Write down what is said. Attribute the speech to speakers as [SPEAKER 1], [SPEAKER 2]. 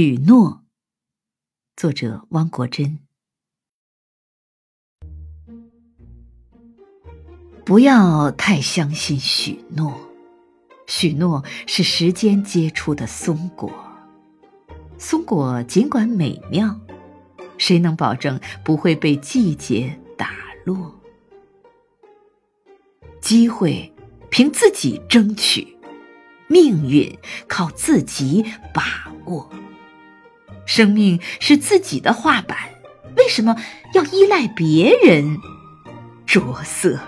[SPEAKER 1] 许诺，作者汪国真。不要太相信许诺，许诺是时间结出的松果，松果尽管美妙，谁能保证不会被季节打落？机会凭自己争取，命运靠自己把握。生命是自己的画板，为什么要依赖别人着色？